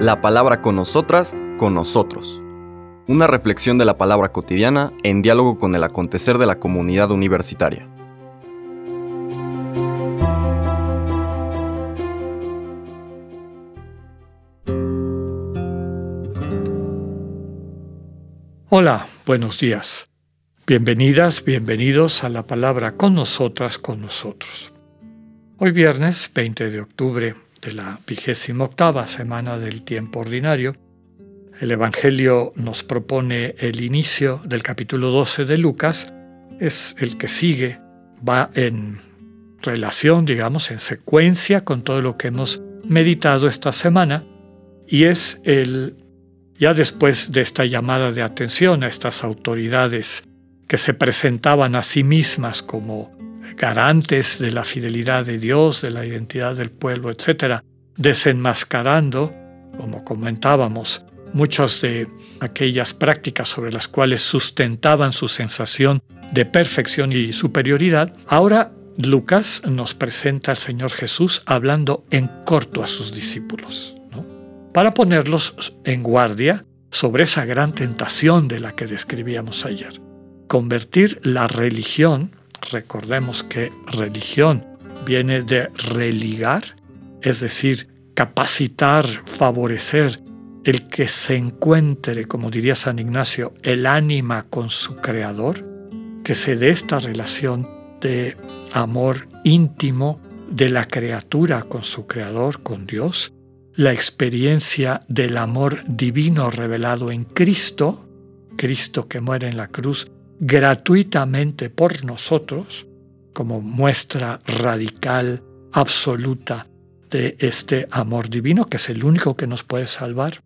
La palabra con nosotras, con nosotros. Una reflexión de la palabra cotidiana en diálogo con el acontecer de la comunidad universitaria. Hola, buenos días. Bienvenidas, bienvenidos a la palabra con nosotras, con nosotros. Hoy viernes 20 de octubre de la vigésima octava semana del tiempo ordinario, el Evangelio nos propone el inicio del capítulo 12 de Lucas, es el que sigue, va en relación, digamos, en secuencia con todo lo que hemos meditado esta semana, y es el ya después de esta llamada de atención a estas autoridades que se presentaban a sí mismas como garantes de la fidelidad de Dios, de la identidad del pueblo, etc., desenmascarando, como comentábamos, muchas de aquellas prácticas sobre las cuales sustentaban su sensación de perfección y superioridad, ahora Lucas nos presenta al Señor Jesús hablando en corto a sus discípulos para ponerlos en guardia sobre esa gran tentación de la que describíamos ayer. Convertir la religión, recordemos que religión viene de religar, es decir, capacitar, favorecer el que se encuentre, como diría San Ignacio, el ánima con su creador, que se dé esta relación de amor íntimo de la criatura con su creador, con Dios, la experiencia del amor divino revelado en Cristo, Cristo que muere en la cruz gratuitamente por nosotros, como muestra radical, absoluta de este amor divino, que es el único que nos puede salvar,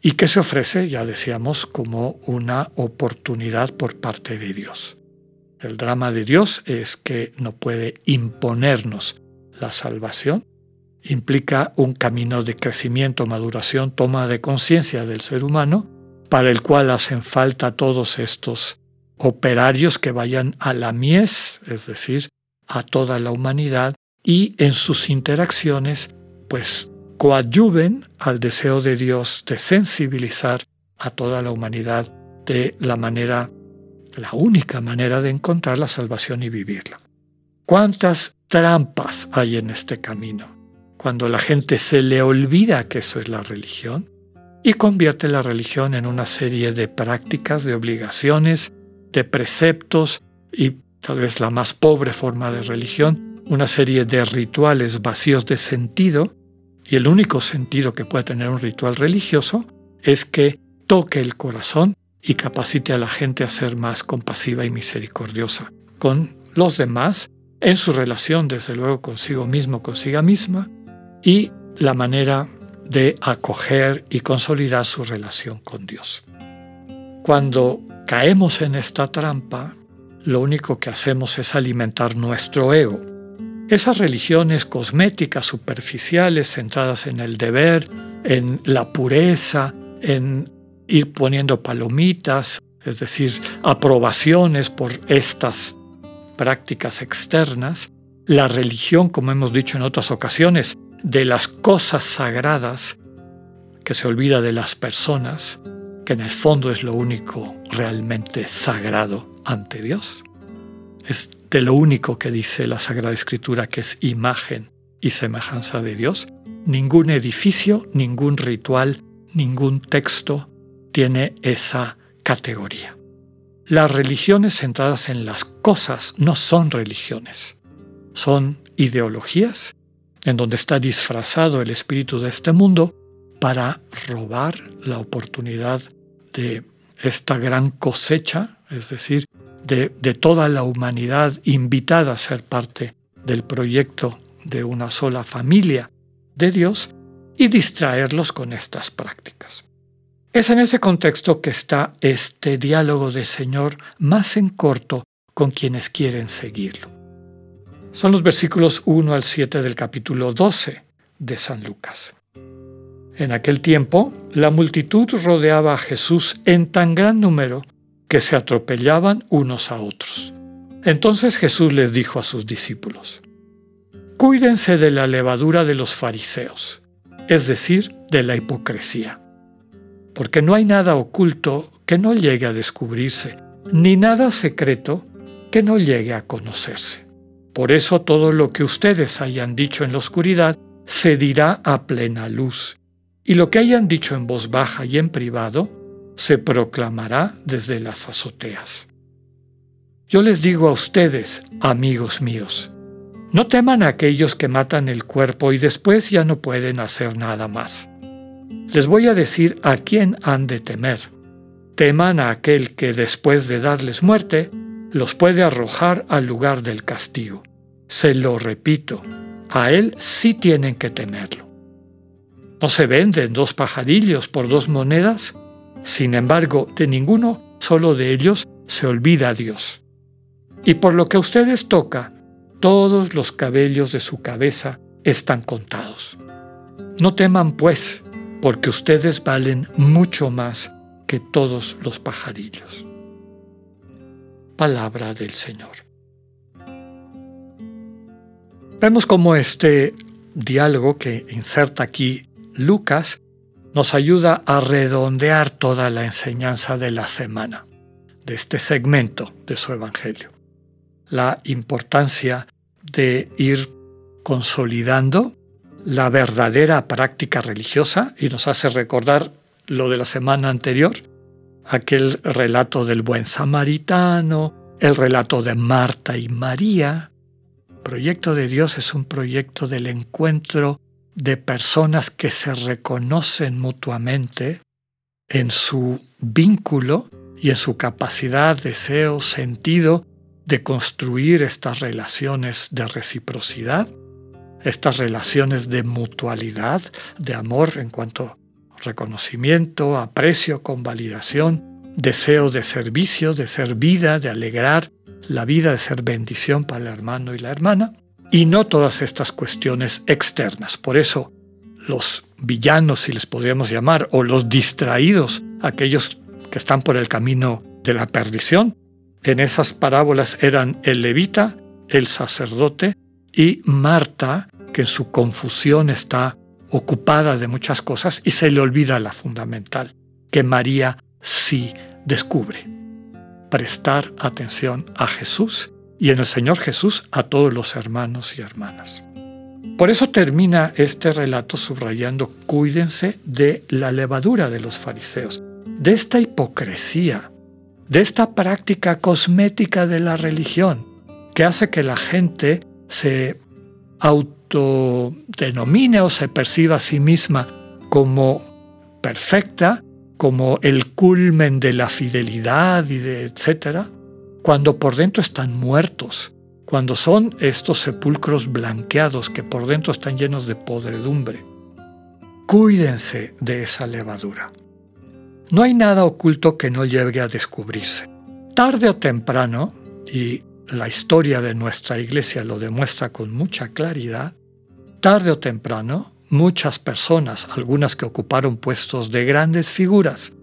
y que se ofrece, ya decíamos, como una oportunidad por parte de Dios. El drama de Dios es que no puede imponernos la salvación, implica un camino de crecimiento, maduración, toma de conciencia del ser humano, para el cual hacen falta todos estos operarios que vayan a la mies, es decir, a toda la humanidad, y en sus interacciones, pues coadyuven al deseo de Dios de sensibilizar a toda la humanidad de la manera, la única manera de encontrar la salvación y vivirla. ¿Cuántas trampas hay en este camino? cuando la gente se le olvida que eso es la religión y convierte la religión en una serie de prácticas, de obligaciones, de preceptos y tal vez la más pobre forma de religión, una serie de rituales vacíos de sentido, y el único sentido que puede tener un ritual religioso es que toque el corazón y capacite a la gente a ser más compasiva y misericordiosa con los demás en su relación, desde luego, consigo mismo, consiga misma, y la manera de acoger y consolidar su relación con Dios. Cuando caemos en esta trampa, lo único que hacemos es alimentar nuestro ego. Esas religiones cosméticas, superficiales, centradas en el deber, en la pureza, en ir poniendo palomitas, es decir, aprobaciones por estas prácticas externas, la religión, como hemos dicho en otras ocasiones, de las cosas sagradas, que se olvida de las personas, que en el fondo es lo único realmente sagrado ante Dios. Es de lo único que dice la Sagrada Escritura que es imagen y semejanza de Dios. Ningún edificio, ningún ritual, ningún texto tiene esa categoría. Las religiones centradas en las cosas no son religiones, son ideologías en donde está disfrazado el espíritu de este mundo para robar la oportunidad de esta gran cosecha, es decir, de, toda la humanidad invitada a ser parte del proyecto de una sola familia de Dios y distraerlos con estas prácticas. Es en ese contexto que está este diálogo de Señor más en corto con quienes quieren seguirlo son los versículos 1 al 7 del capítulo 12 de San Lucas. En aquel tiempo, la multitud rodeaba a Jesús en tan gran número que se atropellaban unos a otros. Entonces Jesús les dijo a sus discípulos, Cuídense de la levadura de los fariseos, es decir, de la hipocresía, porque no hay nada oculto que no llegue a descubrirse, ni nada secreto que no llegue a conocerse. Por eso todo lo que ustedes hayan dicho en la oscuridad se dirá a plena luz, y lo que hayan dicho en voz baja y en privado se proclamará desde las azoteas. Yo les digo a ustedes, amigos míos, no teman a aquellos que matan el cuerpo y después ya no pueden hacer nada más. Les voy a decir a quién han de temer. Teman a aquel que después de darles muerte, los puede arrojar al lugar del castigo. Se lo repito, a él sí tienen que temerlo. ¿No se venden dos pajarillos por dos monedas? Sin embargo, de ninguno, solo de ellos, se olvida Dios. Y por lo que a ustedes toca, todos los cabellos de su cabeza están contados. No teman, pues, porque ustedes valen mucho más que todos los pajarillos. Palabra del Señor. Vemos cómo este diálogo que inserta aquí Lucas nos ayuda a redondear toda la enseñanza de la semana, de este segmento de su Evangelio la importancia de ir consolidando la verdadera práctica religiosa y nos hace recordar lo de la semana anterior, aquel relato del buen samaritano, el relato de Marta y María. El proyecto de Dios es un proyecto del encuentro de personas que se reconocen mutuamente en su vínculo y en su capacidad, deseo, sentido de construir estas relaciones de reciprocidad, estas relaciones de mutualidad, de amor en cuanto a reconocimiento, aprecio, convalidación, deseo de servicio, de ser vida, de alegrar la vida, de ser bendición para el hermano y la hermana, y no todas estas cuestiones externas. Por eso los villanos, si les podríamos llamar, o los distraídos, aquellos que están por el camino de la perdición, en esas parábolas eran el levita, el sacerdote y Marta, que en su confusión está ocupada de muchas cosas y se le olvida la fundamental, que María sí descubre. Prestar atención a Jesús y en el Señor Jesús a todos los hermanos y hermanas. Por eso termina este relato subrayando, cuídense de la levadura de los fariseos, de esta hipocresía, de esta práctica cosmética de la religión que hace que la gente se autodenomine o se perciba a sí misma como perfecta, como el culmen de la fidelidad y de etcétera, cuando por dentro están muertos, cuando son estos sepulcros blanqueados que por dentro están llenos de podredumbre. Cuídense de esa levadura. No hay nada oculto que no llegue a descubrirse. Tarde o temprano, y la historia de nuestra iglesia lo demuestra con mucha claridad, tarde o temprano, muchas personas, algunas que ocuparon puestos de grandes figuras,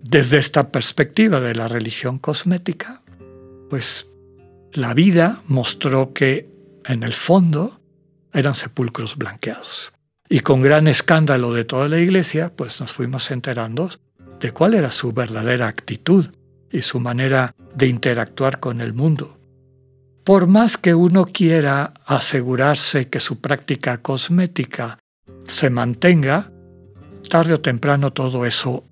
desde esta perspectiva de la religión cosmética, pues la vida mostró que en el fondo eran sepulcros blanqueados. Y con gran escándalo de toda la iglesia, pues nos fuimos enterando de cuál era su verdadera actitud y su manera de interactuar con el mundo. Por más que uno quiera asegurarse que su práctica cosmética se mantenga, tarde o temprano todo eso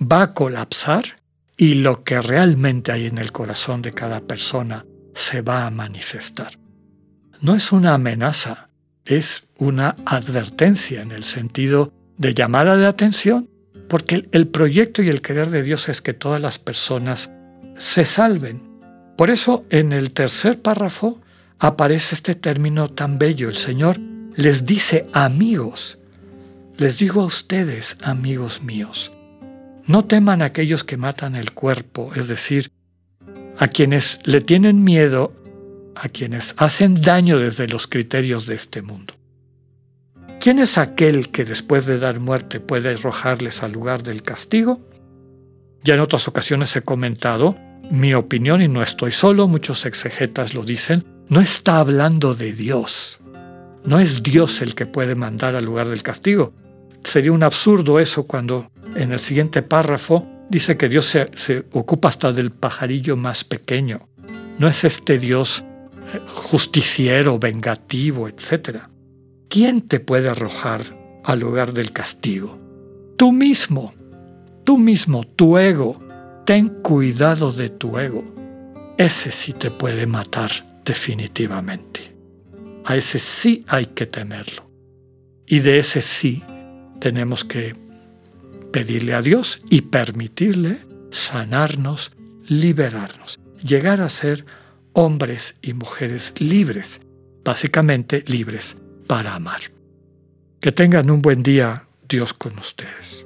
va a colapsar y lo que realmente hay en el corazón de cada persona se va a manifestar. No es una amenaza, es una advertencia en el sentido de llamada de atención porque el, proyecto y el querer de Dios es que todas las personas se salven. Por eso en el tercer párrafo aparece este término tan bello. El Señor les dice amigos. Les digo a ustedes, amigos míos, no teman aquellos que matan el cuerpo, es decir, a quienes le tienen miedo, a quienes hacen daño desde los criterios de este mundo. ¿Quién es aquel que después de dar muerte puede arrojarles al lugar del castigo? Ya en otras ocasiones he comentado mi opinión y no estoy solo, muchos exegetas lo dicen, no está hablando de Dios, No es Dios el que puede mandar al lugar del castigo. Sería un absurdo eso cuando en el siguiente párrafo dice que Dios se, se ocupa hasta del pajarillo más pequeño. No es este Dios eh, justiciero, vengativo, etc. ¿Quién te puede arrojar al lugar del castigo? Tú mismo, tú mismo, tu ego. Ten cuidado de tu ego. Ese sí te puede matar definitivamente. A ese sí hay que temerlo. Y de ese sí tenemos que pedirle a Dios y permitirle sanarnos, liberarnos, llegar a ser hombres y mujeres libres, básicamente libres para amar. Que tengan un buen día, Dios con ustedes.